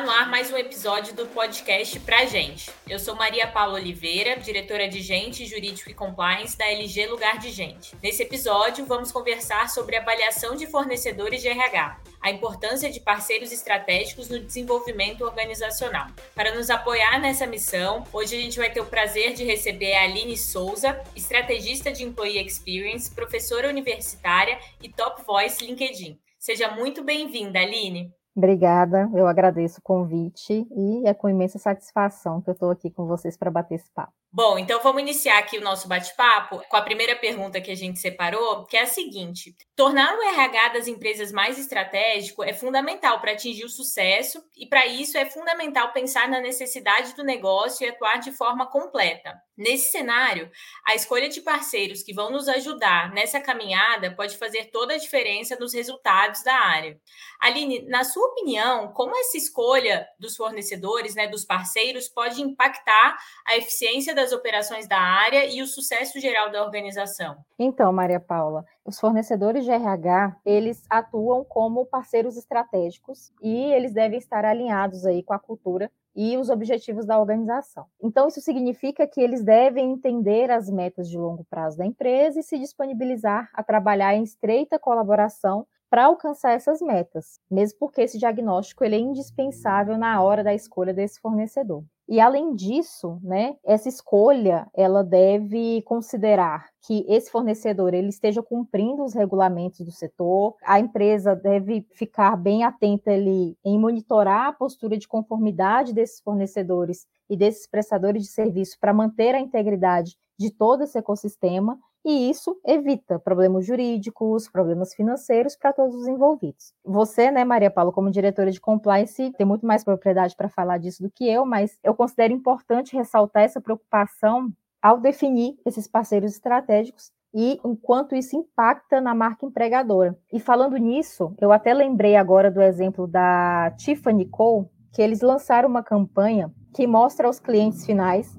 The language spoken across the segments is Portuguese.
Está no ar mais um episódio do podcast Pra Gente. Eu sou Maria Paula Oliveira, diretora de Gente, Jurídico e Compliance da LG Lugar de Gente. Nesse episódio, vamos conversar sobre avaliação de fornecedores de RH, a importância de parceiros estratégicos no desenvolvimento organizacional. Para nos apoiar nessa missão, hoje a gente vai ter o prazer de receber a Aline Souza, estrategista de Employee Experience, professora universitária e Top Voice LinkedIn. Seja muito bem-vinda, Aline. Obrigada, eu agradeço o convite e é com imensa satisfação que eu estou aqui com vocês para bater esse papo. Bom, então vamos iniciar aqui o nosso bate-papo com a primeira pergunta que a gente separou, que é a seguinte: tornar o RH das empresas mais estratégico é fundamental para atingir o sucesso, e para isso é fundamental pensar na necessidade do negócio e atuar de forma completa. Nesse cenário, a escolha de parceiros que vão nos ajudar nessa caminhada pode fazer toda a diferença nos resultados da área. Aline, na sua opinião, como essa escolha dos fornecedores, né, dos parceiros, pode impactar a eficiência das operações da área e o sucesso geral da organização? Então, Maria Paula, os fornecedores de RH, eles atuam como parceiros estratégicos e eles devem estar alinhados aí com a cultura e os objetivos da organização. Então, isso significa que eles devem entender as metas de longo prazo da empresa e se disponibilizar a trabalhar em estreita colaboração para alcançar essas metas, mesmo porque esse diagnóstico ele é indispensável na hora da escolha desse fornecedor. E além disso, né, essa escolha ela deve considerar que esse fornecedor ele esteja cumprindo os regulamentos do setor. A empresa deve ficar bem atenta ali em monitorar a postura de conformidade desses fornecedores e desses prestadores de serviço para manter a integridade de todo esse ecossistema e isso evita problemas jurídicos, problemas financeiros para todos os envolvidos. Você, né, Maria Paula, como diretora de compliance, tem muito mais propriedade para falar disso do que eu, mas eu considero importante ressaltar essa preocupação ao definir esses parceiros estratégicos e o quanto isso impacta na marca empregadora. E falando nisso, eu até lembrei agora do exemplo da Tiffany Cole, que eles lançaram uma campanha que mostra aos clientes finais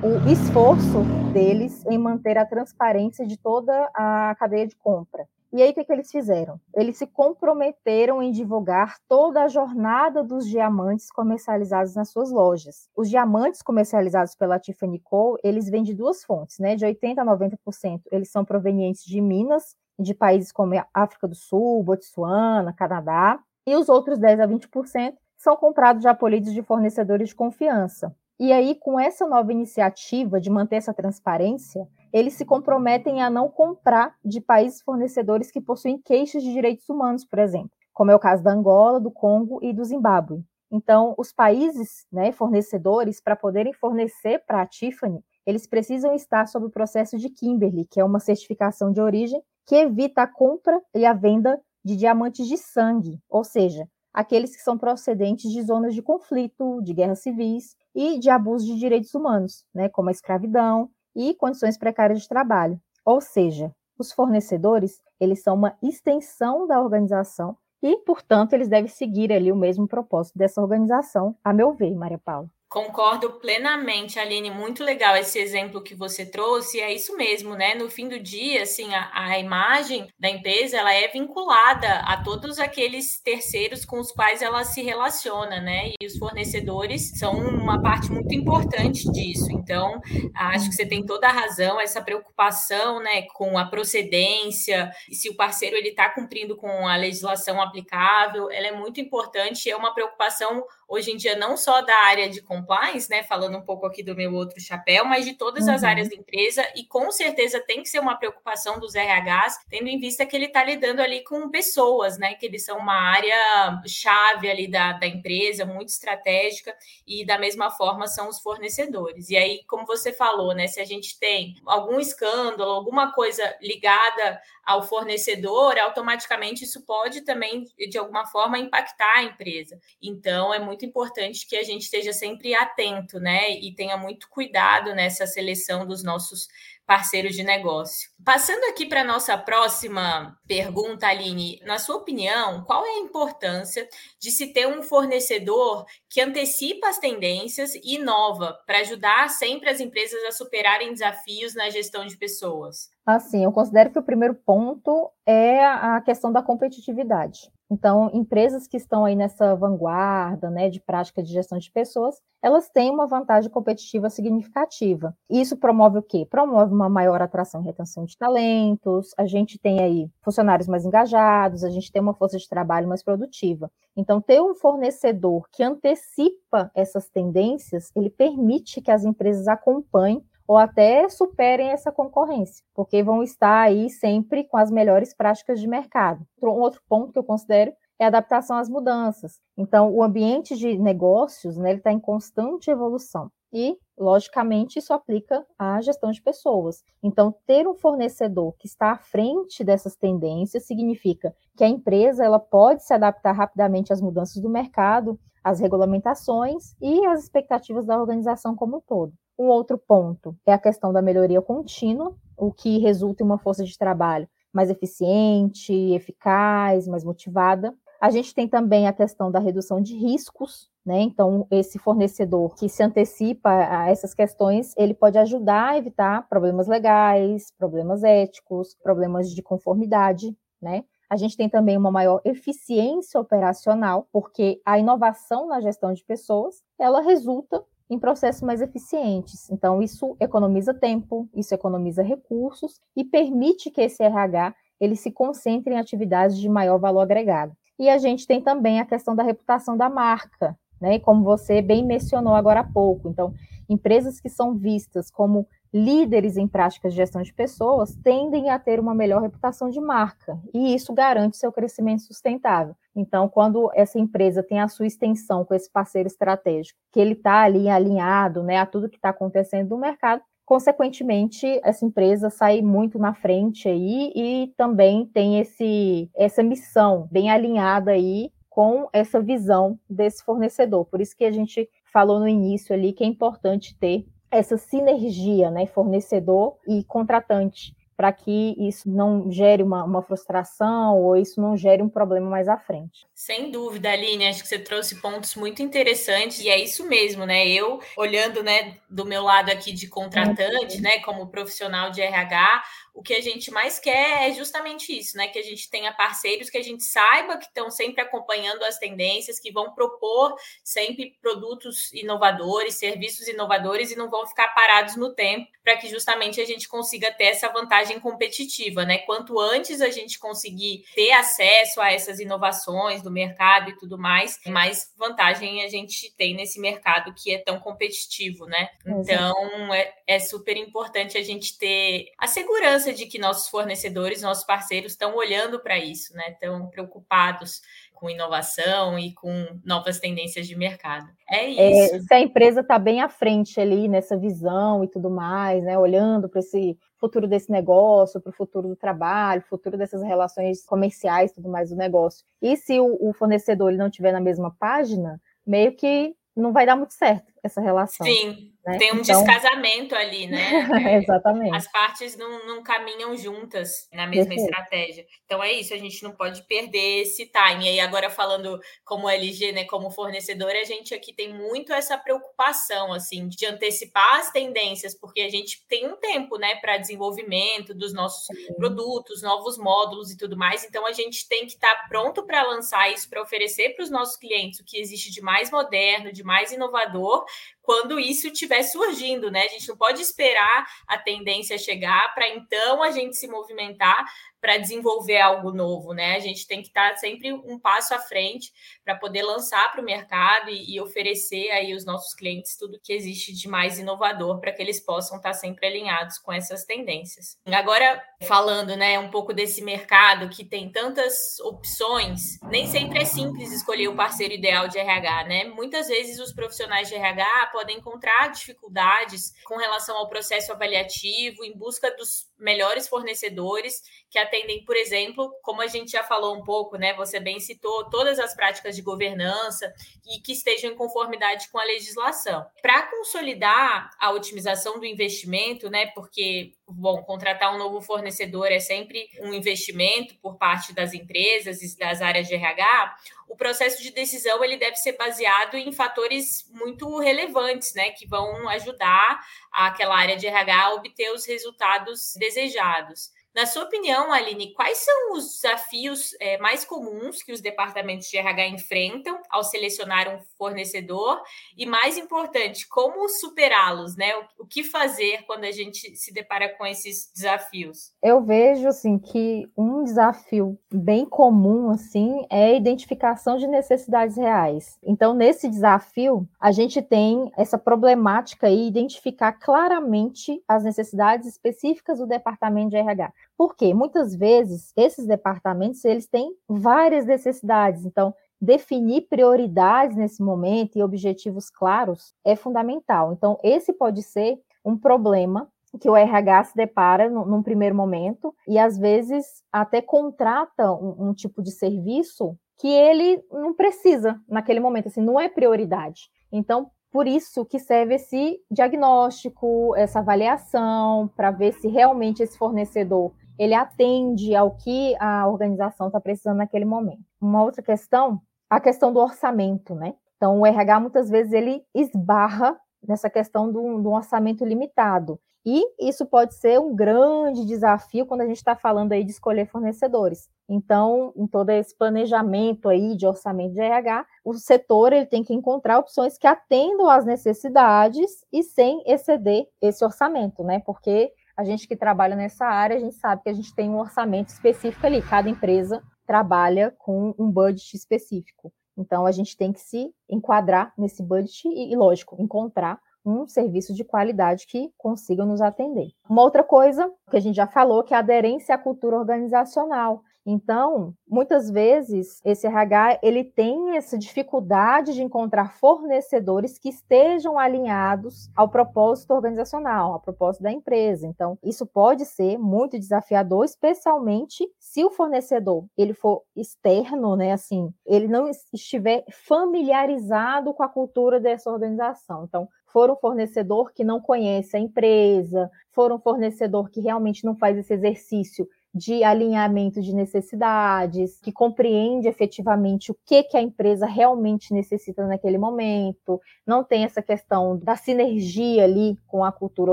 o esforço deles em manter a transparência de toda a cadeia de compra. E aí, o que, que eles fizeram? Eles se comprometeram em divulgar toda a jornada dos diamantes comercializados nas suas lojas. Os diamantes comercializados pela Tiffany Co., eles vêm de duas fontes, né? De 80% a 90%, eles são provenientes de Minas, de países como África do Sul, Botsuana, Canadá. E os outros 10% a 20% são comprados já polidos de fornecedores de confiança. E aí, com essa nova iniciativa de manter essa transparência, eles se comprometem a não comprar de países fornecedores que possuem queixas de direitos humanos, por exemplo, como é o caso da Angola, do Congo e do Zimbábue. Então, os países né, fornecedores, para poderem fornecer para a Tiffany, eles precisam estar sob o processo de Kimberley, que é uma certificação de origem que evita a compra e a venda de diamantes de sangue, ou seja, aqueles que são procedentes de zonas de conflito, de guerras civis e de abuso de direitos humanos, né, como a escravidão e condições precárias de trabalho. Ou seja, os fornecedores, eles são uma extensão da organização e, portanto, eles devem seguir ali o mesmo propósito dessa organização, a meu ver, Maria Paula. Concordo plenamente, Aline. Muito legal esse exemplo que você trouxe. É isso mesmo, né? No fim do dia, assim, a, a, imagem da empresa ela é vinculada a todos aqueles terceiros com os quais ela se relaciona, né? E os fornecedores são uma parte muito importante disso. Então, acho que você tem toda a razão. Essa preocupação, né, com a procedência, se o parceiro ele está cumprindo com a legislação aplicável, ela é muito importante. É uma preocupação hoje em dia não só da área de compliance, né, falando um pouco aqui do meu outro chapéu, mas de todas uhum. as áreas da empresa e com certeza tem que ser uma preocupação dos RHs, tendo em vista que ele está lidando ali com pessoas, né, que eles são uma área chave ali da, da empresa, muito estratégica e da mesma forma são os fornecedores. E aí, como você falou, né, se a gente tem algum escândalo, alguma coisa ligada ao fornecedor, automaticamente isso pode também de alguma forma impactar a empresa. Então, é muito importante que a gente esteja sempre atento, né? E tenha muito cuidado nessa seleção dos nossos parceiro de negócio. Passando aqui para a nossa próxima pergunta, Aline, na sua opinião, qual é a importância de se ter um fornecedor que antecipa as tendências e inova para ajudar sempre as empresas a superarem desafios na gestão de pessoas? Assim, eu considero que o primeiro ponto é a questão da competitividade. Então, empresas que estão aí nessa vanguarda, né, de prática de gestão de pessoas, elas têm uma vantagem competitiva significativa. Isso promove o quê? Promove uma maior atração e retenção de talentos, a gente tem aí funcionários mais engajados, a gente tem uma força de trabalho mais produtiva. Então, ter um fornecedor que antecipa essas tendências, ele permite que as empresas acompanhem ou até superem essa concorrência, porque vão estar aí sempre com as melhores práticas de mercado. Um outro ponto que eu considero é a adaptação às mudanças. Então, o ambiente de negócios né, está em constante evolução. E, logicamente, isso aplica à gestão de pessoas. Então, ter um fornecedor que está à frente dessas tendências significa que a empresa ela pode se adaptar rapidamente às mudanças do mercado, às regulamentações e às expectativas da organização como um todo. Um outro ponto é a questão da melhoria contínua, o que resulta em uma força de trabalho mais eficiente, eficaz, mais motivada. A gente tem também a questão da redução de riscos, né? Então, esse fornecedor que se antecipa a essas questões, ele pode ajudar a evitar problemas legais, problemas éticos, problemas de conformidade, né? A gente tem também uma maior eficiência operacional, porque a inovação na gestão de pessoas, ela resulta em processos mais eficientes. Então, isso economiza tempo, isso economiza recursos e permite que esse RH ele se concentre em atividades de maior valor agregado. E a gente tem também a questão da reputação da marca, né? Como você bem mencionou agora há pouco. Então, empresas que são vistas como líderes em práticas de gestão de pessoas tendem a ter uma melhor reputação de marca, e isso garante seu crescimento sustentável. Então, quando essa empresa tem a sua extensão com esse parceiro estratégico, que ele está ali alinhado né, a tudo que está acontecendo no mercado, consequentemente, essa empresa sai muito na frente aí e também tem esse, essa missão bem alinhada aí com essa visão desse fornecedor. Por isso que a gente falou no início ali que é importante ter essa sinergia, né, fornecedor e contratante, para que isso não gere uma, uma, frustração ou isso não gere um problema mais à frente. Sem dúvida, Aline, acho que você trouxe pontos muito interessantes e é isso mesmo, né? Eu olhando, né, do meu lado aqui de contratante, né, como profissional de RH, o que a gente mais quer é justamente isso, né? Que a gente tenha parceiros que a gente saiba que estão sempre acompanhando as tendências, que vão propor sempre produtos inovadores, serviços inovadores e não vão ficar parados no tempo, para que justamente a gente consiga ter essa vantagem competitiva, né? Quanto antes a gente conseguir ter acesso a essas inovações do mercado e tudo mais, mais vantagem a gente tem nesse mercado que é tão competitivo, né? Então é, é super importante a gente ter a segurança de que nossos fornecedores, nossos parceiros estão olhando para isso, né? Estão preocupados com inovação e com novas tendências de mercado. É, é isso. É, se a empresa está bem à frente ali nessa visão e tudo mais, né? Olhando para esse futuro desse negócio, para o futuro do trabalho, futuro dessas relações comerciais, tudo mais do negócio. E se o, o fornecedor ele não estiver na mesma página, meio que não vai dar muito certo essa relação. Sim, né? Tem um então... descasamento ali, né? Exatamente. As partes não, não, caminham juntas na mesma Perfeito. estratégia. Então é isso, a gente não pode perder esse time. E aí, agora falando como LG, né, como fornecedor, a gente aqui tem muito essa preocupação, assim, de antecipar as tendências, porque a gente tem um tempo, né, para desenvolvimento dos nossos Sim. produtos, novos módulos e tudo mais. Então a gente tem que estar tá pronto para lançar isso, para oferecer para os nossos clientes o que existe de mais moderno, de mais inovador, quando isso estiver surgindo, né? A gente não pode esperar a tendência chegar para então a gente se movimentar para desenvolver algo novo, né? A gente tem que estar sempre um passo à frente para poder lançar para o mercado e, e, oferecer aí aos nossos clientes tudo que existe de mais inovador para que eles possam estar sempre alinhados com essas tendências. Agora, falando, né, um pouco desse mercado que tem tantas opções, nem sempre é simples escolher o parceiro ideal de RH, né? Muitas vezes os profissionais de RH podem encontrar dificuldades com relação ao processo avaliativo em busca dos melhores fornecedores que atendem, por exemplo, como a gente já falou um pouco, né? Você bem citou todas as práticas de governança e que estejam em conformidade com a legislação. Para consolidar a otimização do investimento, né? Porque bom, contratar um novo fornecedor é sempre um investimento por parte das empresas e das áreas de RH, o processo de decisão ele deve ser baseado em fatores muito relevantes, né, que vão ajudar aquela área de RH a obter os resultados desejados. Na sua opinião, Aline, quais são os desafios é, mais comuns que os departamentos de RH enfrentam ao selecionar um fornecedor? E, mais importante, como superá-los, né? O, o, que fazer quando a gente se depara com esses desafios? Eu vejo, assim, que um desafio bem comum, assim, é a identificação de necessidades reais. Então, nesse desafio, a gente tem essa problemática aí, identificar claramente as necessidades específicas do departamento de RH. Porque muitas vezes esses departamentos eles têm várias necessidades, então definir prioridades nesse momento e objetivos claros é fundamental. Então esse pode ser um problema que o RH se depara num primeiro momento e às vezes até contrata um, um tipo de serviço que ele não precisa naquele momento, assim, não é prioridade. Então, por isso que serve esse diagnóstico, essa avaliação, para ver se realmente esse fornecedor ele atende ao que a organização está precisando naquele momento. Uma outra questão, a questão do orçamento, né? Então, o RH muitas vezes ele esbarra nessa questão do, do orçamento limitado. E isso pode ser um grande desafio quando a gente está falando aí de escolher fornecedores. Então, em todo esse planejamento aí de orçamento de RH, o setor ele tem que encontrar opções que atendam às necessidades e sem exceder esse orçamento, né? Porque a gente que trabalha nessa área, a gente sabe que a gente tem um orçamento específico ali, cada empresa trabalha com um budget específico. Então, a gente tem que se enquadrar nesse budget e, lógico, encontrar um serviço de qualidade que consiga nos atender. Uma outra coisa que a gente já falou, que é a aderência à cultura organizacional. Então, muitas vezes esse RH ele tem essa dificuldade de encontrar fornecedores que estejam alinhados ao propósito organizacional, ao propósito da empresa. Então, isso pode ser muito desafiador, especialmente se o fornecedor ele for externo, né, assim, ele não estiver familiarizado com a cultura dessa organização. Então, for um fornecedor que não conhece a empresa, for um fornecedor que realmente não faz esse exercício de alinhamento de necessidades, que compreende efetivamente o que, que a empresa realmente necessita naquele momento, não tem essa questão da sinergia ali com a cultura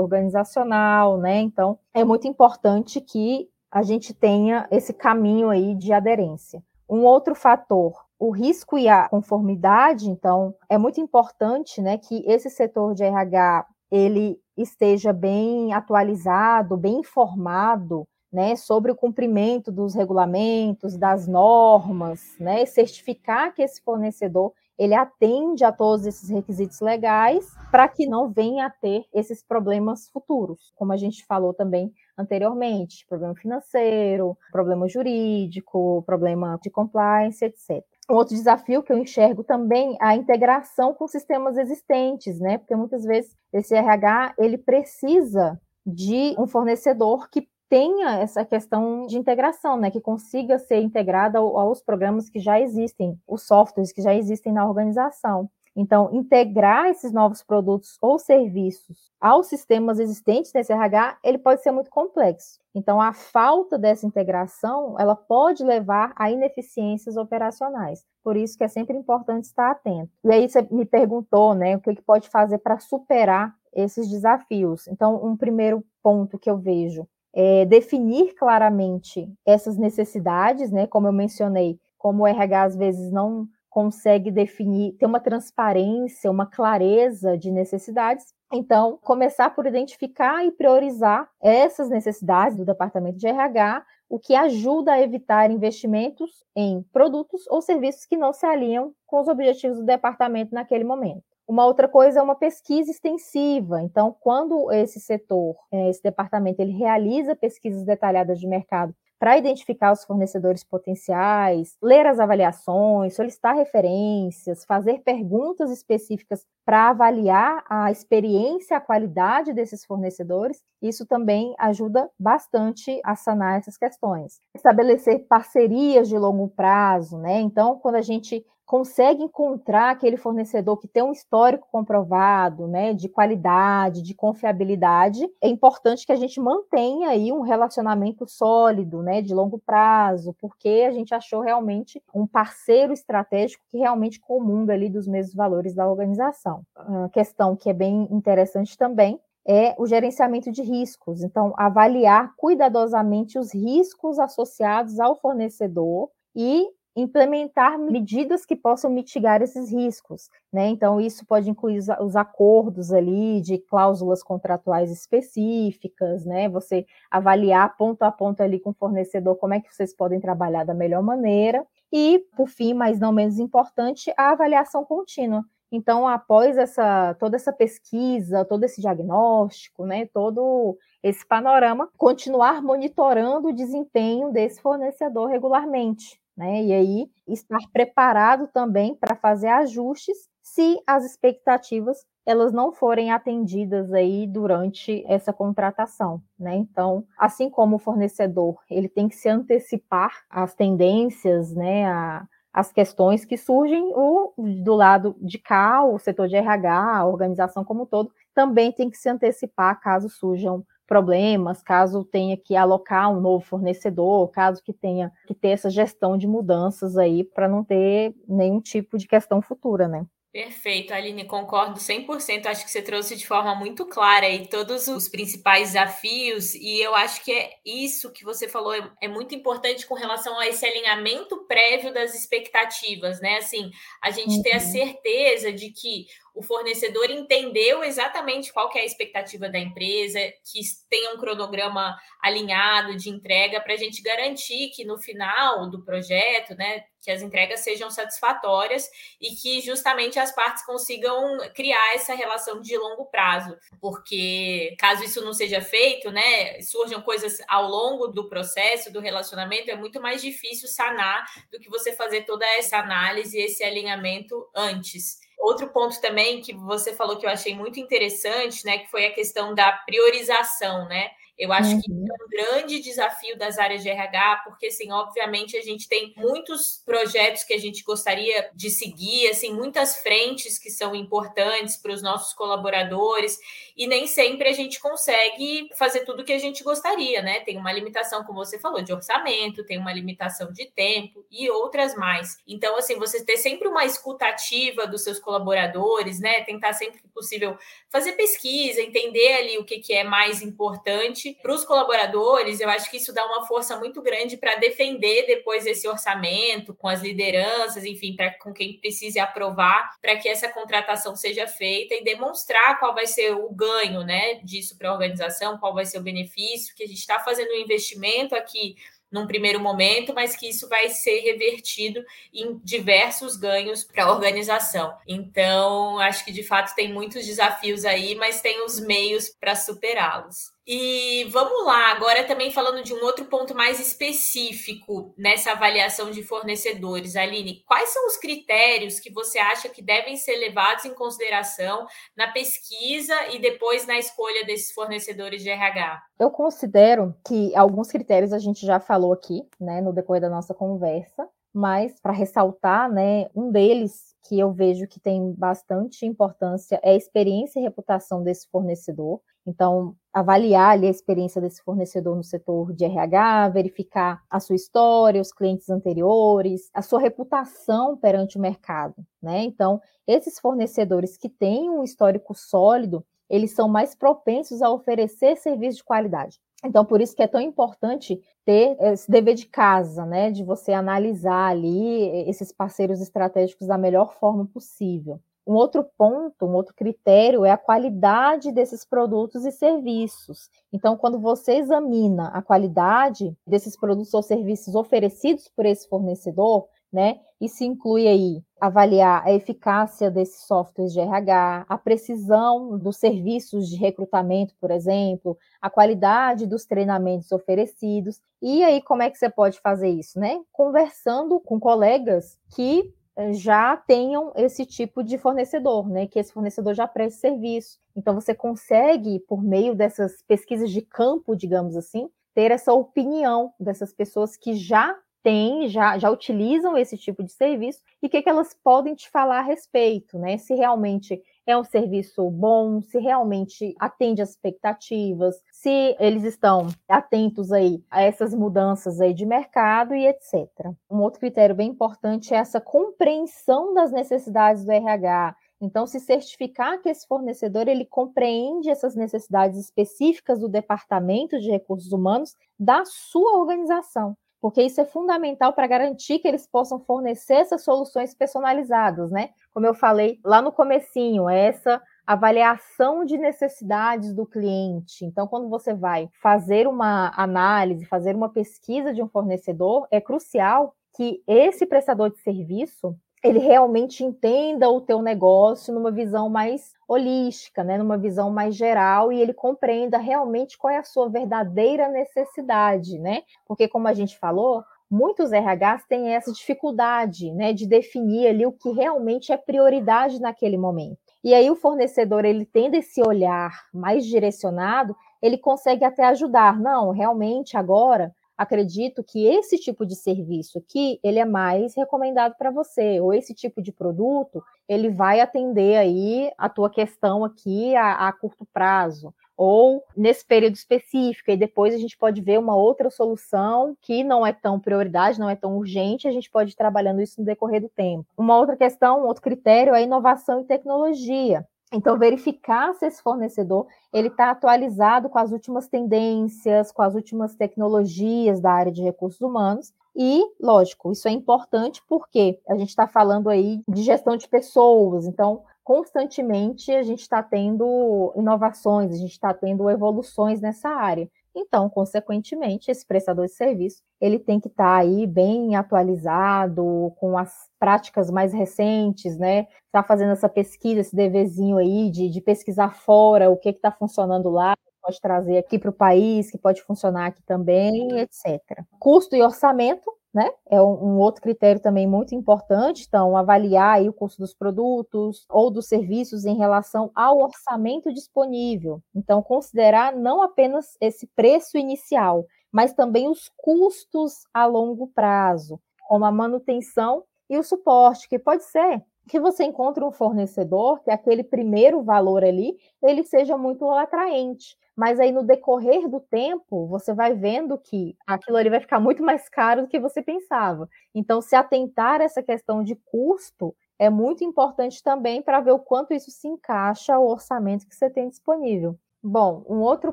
organizacional, né? Então, é muito importante que a gente tenha esse caminho aí de aderência. Um outro fator, o risco e a conformidade, então, é muito importante, né, que esse setor de RH ele esteja bem atualizado, bem informado né, sobre o cumprimento dos regulamentos, das normas, né, certificar que esse fornecedor ele atende a todos esses requisitos legais para que não venha a ter esses problemas futuros, como a gente falou também anteriormente, problema financeiro, problema jurídico, problema de compliance, etc. Um outro desafio que eu enxergo também é a integração com sistemas existentes, né? Porque muitas vezes esse RH ele precisa de um fornecedor que tenha essa questão de integração, né, que consiga ser integrada aos programas que já existem, os softwares que já existem na organização. Então, integrar esses novos produtos ou serviços aos sistemas existentes nesse RH, ele pode ser muito complexo. Então, a falta dessa integração, ela pode levar a ineficiências operacionais. Por isso que é sempre importante estar atento. E aí você me perguntou, né, o que, que pode fazer para superar esses desafios. Então, um primeiro ponto que eu vejo é, definir claramente essas necessidades, né? Como eu mencionei, como o RH às vezes não consegue definir, ter uma transparência, uma clareza de necessidades. Então, começar por identificar e priorizar essas necessidades do departamento de RH, o que ajuda a evitar investimentos em produtos ou serviços que não se alinham com os objetivos do departamento naquele momento. Uma outra coisa é uma pesquisa extensiva. Então, quando esse setor, é, esse departamento, ele realiza pesquisas detalhadas de mercado para identificar os fornecedores potenciais, ler as avaliações, solicitar referências, fazer perguntas específicas para avaliar a experiência, a qualidade desses fornecedores, isso também ajuda bastante a sanar essas questões. Estabelecer parcerias de longo prazo, né? Então, quando a gente consegue encontrar aquele fornecedor que tem um histórico comprovado, né, de qualidade, de confiabilidade, é importante que a gente mantenha aí um relacionamento sólido, né, de longo prazo, porque a gente achou realmente um parceiro estratégico que realmente comunga ali dos mesmos valores da organização. Uma questão que é bem interessante também é o gerenciamento de riscos. Então, avaliar cuidadosamente os riscos associados ao fornecedor e implementar medidas que possam mitigar esses riscos, né? Então isso pode incluir os acordos ali de cláusulas contratuais específicas, né? Você avaliar ponto a ponto ali com o fornecedor como é que vocês podem trabalhar da melhor maneira e, por fim, mas não menos importante, a avaliação contínua. Então, após essa toda essa pesquisa, todo esse diagnóstico, né, todo esse panorama, continuar monitorando o desempenho desse fornecedor regularmente, né? E aí estar preparado também para fazer ajustes se as expectativas elas não forem atendidas aí durante essa contratação, né? Então, assim como o fornecedor, ele tem que se antecipar às tendências, né, a, as questões que surgem, o, do lado de cá, o setor de RH, a organização como um todo, também tem que se antecipar caso surjam problemas, caso tenha que alocar um novo fornecedor, caso que tenha que ter essa gestão de mudanças aí para não ter nenhum tipo de questão futura, né? Perfeito, Aline, concordo 100%. Acho que você trouxe de forma muito clara aí todos os principais desafios, e eu acho que é isso que você falou é, é, muito importante com relação a esse alinhamento prévio das expectativas, né? Assim, a gente uhum. ter a uhum. certeza de que o fornecedor entendeu exatamente qual é a expectativa da empresa, que tenha um cronograma alinhado de entrega para a gente garantir que no final do projeto, né, que as entregas sejam satisfatórias e que justamente as partes consigam criar essa relação de longo prazo, porque caso isso não seja feito, né, surjam coisas ao longo do processo do relacionamento, é muito mais difícil sanar do que você fazer toda essa análise, esse alinhamento antes. Outro ponto também que você falou que eu achei muito interessante, né, que foi a questão da priorização, né? Eu acho uhum. que é um grande desafio das áreas de RH, porque, assim, obviamente a gente tem muitos projetos que a gente gostaria de seguir, assim, muitas frentes que são importantes para os nossos colaboradores, e nem sempre a gente consegue fazer tudo o que a gente gostaria, né? Tem uma limitação, como você falou, de orçamento, tem uma limitação de tempo e outras mais. Então, assim, você ter sempre uma escutativa dos seus colaboradores, né? Tentar sempre que possível fazer pesquisa, entender ali o que, que é mais importante para os colaboradores, eu acho que isso dá uma força muito grande para defender depois esse orçamento com as lideranças, enfim, para com quem precise aprovar, para que essa contratação seja feita e demonstrar qual vai ser o ganho, né, disso para a organização, qual vai ser o benefício, que a gente está fazendo um investimento aqui num primeiro momento, mas que isso vai ser revertido em diversos ganhos para a organização. Então, acho que de fato tem muitos desafios aí, mas tem os meios para superá-los. E vamos lá, agora também falando de um outro ponto mais específico nessa avaliação de fornecedores. Aline, quais são os critérios que você acha que devem ser levados em consideração na pesquisa e depois na escolha desses fornecedores de RH? Eu considero que alguns critérios a gente já falou aqui, né, no decorrer da nossa conversa, mas para ressaltar, né, um deles que eu vejo que tem bastante importância é a experiência e reputação desse fornecedor. Então, avaliar ali, a experiência desse fornecedor no setor de RH, verificar a sua história, os clientes anteriores, a sua reputação perante o mercado, né? Então, esses fornecedores que têm um histórico sólido, eles são mais propensos a oferecer serviço de qualidade. Então, por isso que é tão importante ter esse dever de casa, né? De você analisar ali esses parceiros estratégicos da melhor forma possível. Um outro ponto, um outro critério é a qualidade desses produtos e serviços. Então, quando você examina a qualidade desses produtos ou serviços oferecidos por esse fornecedor, né? Isso inclui aí avaliar a eficácia desses softwares de RH, a precisão dos serviços de recrutamento, por exemplo, a qualidade dos treinamentos oferecidos. E aí, como é que você pode fazer isso, né? Conversando com colegas que já tenham esse tipo de fornecedor, né? Que esse fornecedor já preste serviço. Então, você consegue, por meio dessas pesquisas de campo, digamos assim, ter essa opinião dessas pessoas que já têm, já, já utilizam esse tipo de serviço e o que, que elas podem te falar a respeito, né? Se realmente é um serviço bom, se realmente atende às expectativas, se eles estão atentos aí a essas mudanças aí de mercado e etc. Um outro critério bem importante é essa compreensão das necessidades do RH. Então, se certificar que esse fornecedor ele compreende essas necessidades específicas do departamento de recursos humanos da sua organização porque isso é fundamental para garantir que eles possam fornecer essas soluções personalizadas, né? Como eu falei lá no comecinho, é essa avaliação de necessidades do cliente. Então, quando você vai fazer uma análise, fazer uma pesquisa de um fornecedor, é crucial que esse prestador de serviço ele realmente entenda o teu negócio numa visão mais holística, né, numa visão mais geral e ele compreenda realmente qual é a sua verdadeira necessidade, né? Porque como a gente falou, muitos RHs têm essa dificuldade, né, de definir ali o que realmente é prioridade naquele momento. E aí o fornecedor, ele tendo esse olhar mais direcionado, ele consegue até ajudar. Não, realmente agora acredito que esse tipo de serviço aqui, ele é mais recomendado para você, ou esse tipo de produto, ele vai atender aí a tua questão aqui a, a curto prazo, ou nesse período específico, e depois a gente pode ver uma outra solução que não é tão prioridade, não é tão urgente, a gente pode ir trabalhando isso no decorrer do tempo. Uma outra questão, um outro critério é inovação e tecnologia. Então, verificar se esse fornecedor ele está atualizado com as últimas tendências, com as últimas tecnologias da área de recursos humanos. E, lógico, isso é importante porque a gente está falando aí de gestão de pessoas, então constantemente a gente está tendo inovações, a gente está tendo evoluções nessa área. Então, consequentemente, esse prestador de serviço ele tem que estar tá aí bem atualizado, com as práticas mais recentes, né? Está fazendo essa pesquisa, esse deverzinho aí de, de pesquisar fora o que está funcionando lá, pode trazer aqui para o país, que pode funcionar aqui também, etc. Custo e orçamento, né? É um, um, outro critério também muito importante. Então, avaliar aí o custo dos produtos ou dos serviços em relação ao orçamento disponível. Então, considerar não apenas esse preço inicial, mas também os custos a longo prazo, como a manutenção e o suporte, que pode ser que você encontre um fornecedor que aquele primeiro valor ali ele seja muito atraente, mas aí no decorrer do tempo você vai vendo que aquilo ali vai ficar muito mais caro do que você pensava. Então, se atentar a essa questão de custo é muito importante também para ver o quanto isso se encaixa ao orçamento que você tem disponível. Bom, um outro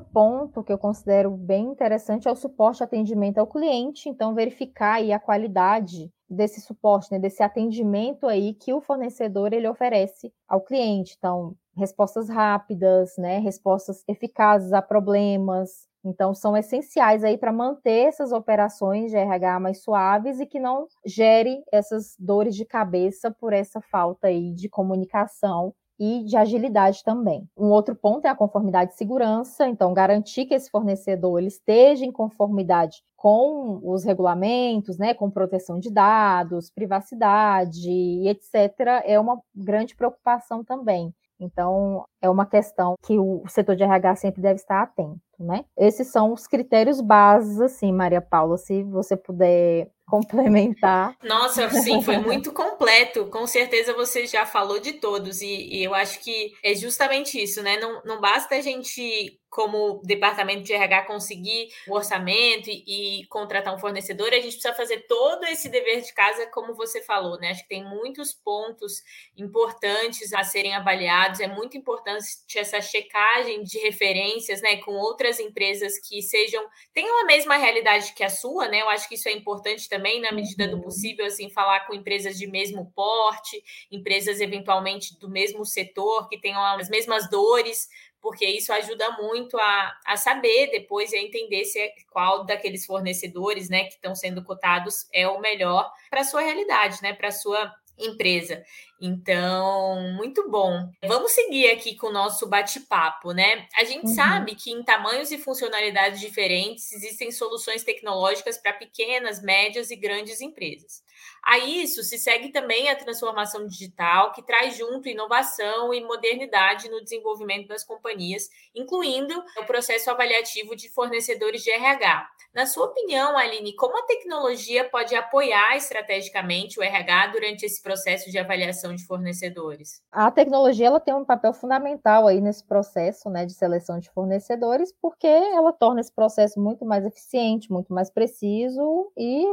ponto que eu considero bem interessante é o suporte atendimento ao cliente, então verificar aí a qualidade desse suporte, né, desse atendimento aí que o fornecedor ele oferece ao cliente. Então, respostas rápidas, né, respostas eficazes a problemas. Então, são essenciais aí para manter essas operações de RH mais suaves e que não gere essas dores de cabeça por essa falta aí de comunicação e de agilidade também. Um outro ponto é a conformidade de segurança, então garantir que esse fornecedor ele esteja em conformidade com os regulamentos, né, com proteção de dados, privacidade e etc, é uma grande preocupação também. Então, é uma questão que o setor de RH sempre deve estar atento, né? Esses são os critérios básicos, assim, Maria Paula, se você puder complementar. Nossa, sim, foi muito completo. Com certeza você já falou de todos, e, e eu acho que é justamente isso, né? Não, não basta a gente como departamento de RH conseguir o orçamento e, e, contratar um fornecedor, a gente precisa fazer todo esse dever de casa, como você falou, né? Acho que tem muitos pontos importantes a serem avaliados, é muito importante essa checagem de referências, né, com outras empresas que sejam, tenham a mesma realidade que a sua, né? Eu acho que isso é importante também, na medida do uhum. possível, assim, falar com empresas de mesmo porte, empresas eventualmente do mesmo setor, que tenham as mesmas dores, porque isso ajuda muito a, a saber depois e a entender se é, qual daqueles fornecedores né, que estão sendo cotados é o melhor para a sua realidade, né, para a sua empresa. Então, muito bom. Vamos seguir aqui com o nosso bate-papo, né? A gente uhum. sabe que em tamanhos e funcionalidades diferentes existem soluções tecnológicas para pequenas, médias e grandes empresas. A isso se segue também a transformação digital, que traz junto inovação e modernidade no desenvolvimento das companhias, incluindo o processo avaliativo de fornecedores de RH. Na sua opinião, Aline, como a tecnologia pode apoiar estrategicamente o RH durante esse processo de avaliação de fornecedores? A tecnologia ela tem um papel fundamental aí nesse processo né, de seleção de fornecedores, porque ela torna esse processo muito mais eficiente, muito mais preciso e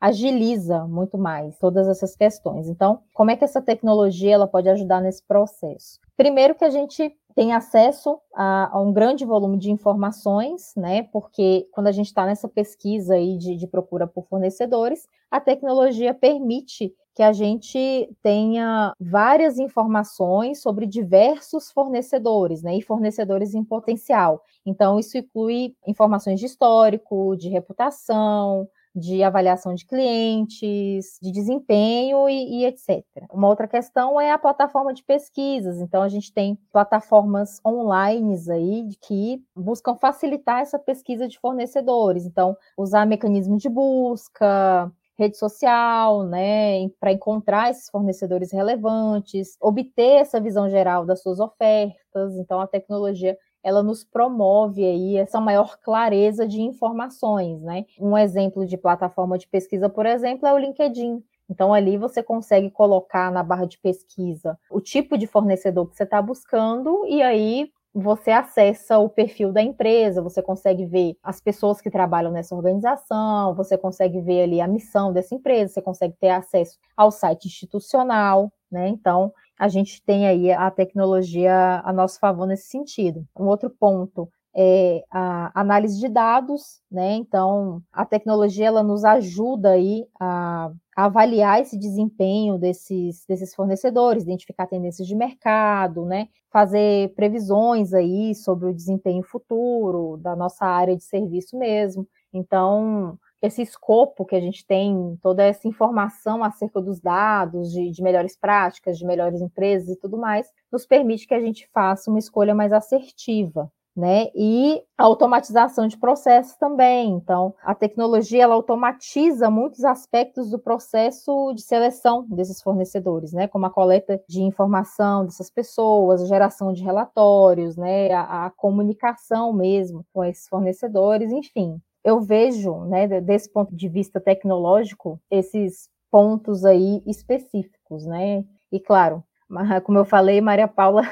agiliza muito mais todas essas questões. Então, como é que essa tecnologia ela pode ajudar nesse processo? Primeiro que a gente tem acesso a, a, um grande volume de informações, né? Porque quando a gente está nessa pesquisa aí de, de procura por fornecedores, a tecnologia permite que a gente tenha várias informações sobre diversos fornecedores, né, e fornecedores em potencial. Então, isso inclui informações de histórico, de reputação, de avaliação de clientes, de desempenho e, e, etc. Uma outra questão é a plataforma de pesquisas. Então, a gente tem plataformas online aí que buscam facilitar essa pesquisa de fornecedores. Então, usar mecanismo de busca, rede social, né, para encontrar esses fornecedores relevantes, obter essa visão geral das suas ofertas. Então, a tecnologia ela nos promove aí essa maior clareza de informações, né? Um exemplo de plataforma de pesquisa, por exemplo, é o LinkedIn. Então, ali você consegue colocar na barra de pesquisa o tipo de fornecedor que você está buscando, e aí você acessa o perfil da empresa, você consegue ver as pessoas que trabalham nessa organização, você consegue ver ali a missão dessa empresa, você consegue ter acesso ao site institucional, né? Então, a gente tem aí a tecnologia a nosso favor nesse sentido. Um outro ponto é a análise de dados, né? Então, a tecnologia ela nos ajuda aí a, avaliar esse desempenho desses, desses fornecedores, identificar tendências de mercado, né? Fazer previsões aí sobre o desempenho futuro da nossa área de serviço mesmo. Então, esse escopo que a gente tem, toda essa informação acerca dos dados, de, de, melhores práticas, de melhores empresas e tudo mais, nos permite que a gente faça uma escolha mais assertiva. Né? E a automatização de processos também. Então, a tecnologia ela automatiza muitos aspectos do processo de seleção desses fornecedores, né? Como a coleta de informação dessas pessoas, a geração de relatórios, né? A, a comunicação mesmo com esses fornecedores, enfim eu vejo, né, desse ponto de vista tecnológico, esses pontos aí específicos, né? E claro, como eu falei, Maria Paula,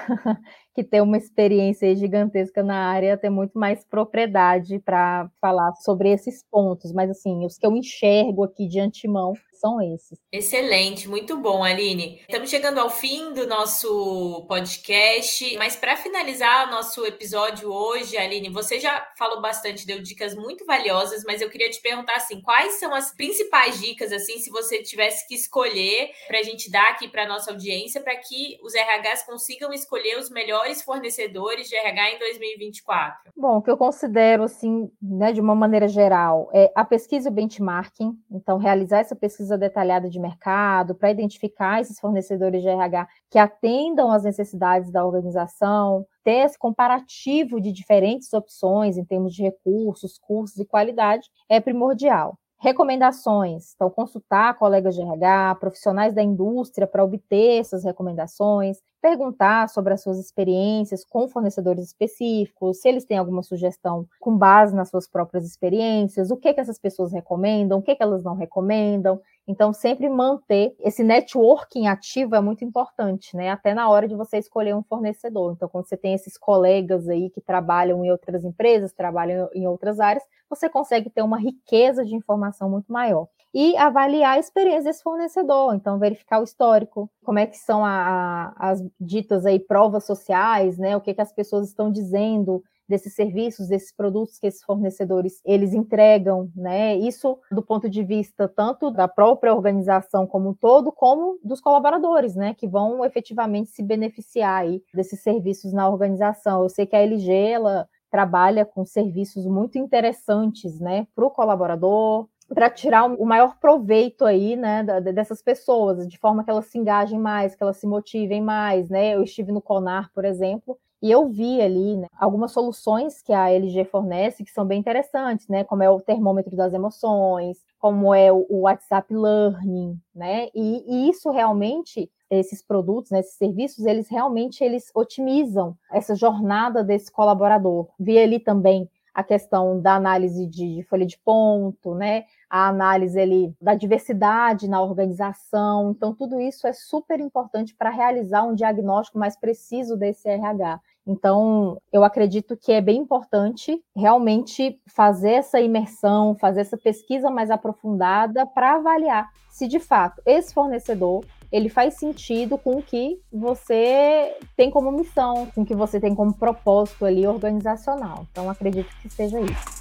que tem uma experiência gigantesca na área, tem muito mais propriedade para falar sobre esses pontos, mas assim, os que eu enxergo aqui de antemão são esses. Excelente, muito bom, Aline. Estamos chegando ao fim do nosso podcast, mas para finalizar o nosso episódio hoje, Aline, você já falou bastante, deu dicas muito valiosas, mas eu queria te perguntar assim, quais são as principais dicas assim, se você tivesse que escolher para a gente dar aqui para nossa audiência, para que os RHs consigam escolher os melhores fornecedores de RH em 2024? Bom, o que eu considero assim, né, de uma maneira geral, é a pesquisa e o benchmarking, então realizar essa pesquisa detalhada de mercado, para identificar esses fornecedores de RH que atendam às necessidades da organização, ter esse comparativo de diferentes opções em termos de recursos, cursos e qualidade é primordial. Recomendações. Então, consultar colegas de RH, profissionais da indústria para obter essas recomendações, perguntar sobre as suas experiências com fornecedores específicos, se eles têm alguma sugestão com base nas suas próprias experiências, o que, que essas pessoas recomendam, o que, que elas não recomendam. Então, sempre manter esse networking ativo é muito importante, né? Até na hora de você escolher um fornecedor. Então, quando você tem esses colegas aí que trabalham em outras empresas, trabalham em outras áreas, você consegue ter uma riqueza de informação muito maior. E avaliar a experiência desse fornecedor, então verificar o histórico, como é que são a, a, as ditas aí provas sociais, né? O que, que as pessoas estão dizendo desses serviços, desses produtos que esses fornecedores eles entregam, né? Isso do ponto de vista tanto da própria organização como um todo, como dos colaboradores, né? Que vão efetivamente se beneficiar aí desses serviços na organização. Eu sei que a LG ela trabalha com serviços muito interessantes, né, para o colaborador, para tirar o maior proveito aí, né, dessas pessoas, de forma que elas se engajem mais, que elas se motivem mais, né? Eu estive no Conar, por exemplo, e eu vi ali né, algumas soluções que a LG fornece que são bem interessantes, né? Como é o termômetro das emoções, como é o WhatsApp Learning, né? E, e isso realmente esses produtos, né, esses serviços, eles realmente eles otimizam essa jornada desse colaborador. Vi ali também a questão da análise de, folha de ponto, né? A análise ali da diversidade na organização. Então, tudo isso é super importante para realizar um diagnóstico mais preciso desse RH. Então, eu acredito que é bem importante realmente fazer essa imersão, fazer essa pesquisa mais aprofundada para avaliar se de fato esse fornecedor ele faz sentido com o que você tem como missão, com o que você tem como propósito ali organizacional. Então, acredito que seja isso.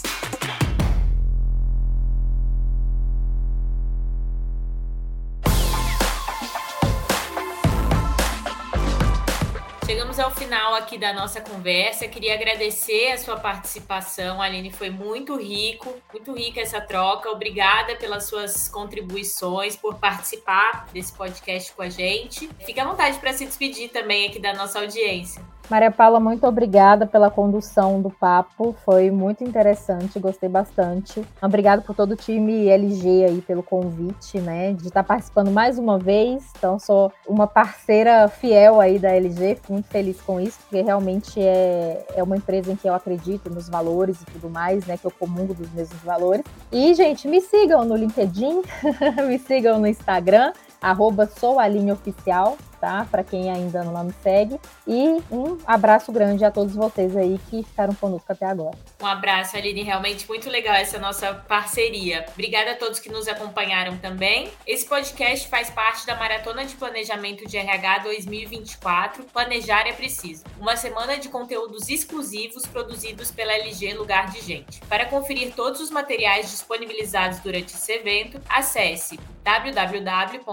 Chegamos ao final aqui da nossa conversa. Queria agradecer a sua participação, Aline. Foi muito rico, muito rica essa troca. Obrigada pelas suas contribuições, por participar desse podcast com a gente. Fique à vontade para se despedir também aqui da nossa audiência. Maria Paula, muito obrigada pela condução do papo, foi muito interessante, gostei bastante. Obrigado por todo o time LG aí pelo convite, né, de estar participando mais uma vez. Então, sou uma parceira fiel aí da LG, fico muito feliz com isso, porque realmente é, é uma empresa em que eu acredito nos valores e tudo mais, né, que eu comungo dos mesmos valores. E, gente, me sigam no LinkedIn, me sigam no Instagram, arroba soualinhaoficial, tá? Para quem ainda não me segue. E um abraço grande a todos vocês aí que ficaram conosco até agora. Um abraço, Aline. Realmente muito legal essa nossa parceria. Obrigada a todos que nos acompanharam também. Esse podcast faz parte da Maratona de Planejamento de RH 2024. Planejar é preciso. Uma semana de conteúdos exclusivos produzidos pela LG Lugar de Gente. Para conferir todos os materiais disponibilizados durante esse evento, acesse www.lg.com.br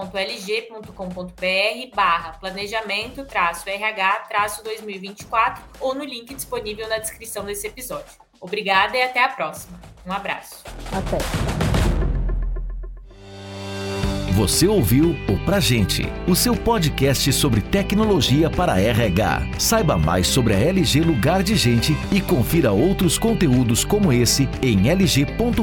barra planejamento RH 2024 ou no link disponível na descrição desse episódio. Obrigada e até a próxima. Um abraço. Até. Você ouviu o Pra Gente, o seu podcast sobre tecnologia para RH. Saiba mais sobre a LG Lugar de Gente e confira outros conteúdos como esse em lg.com.br.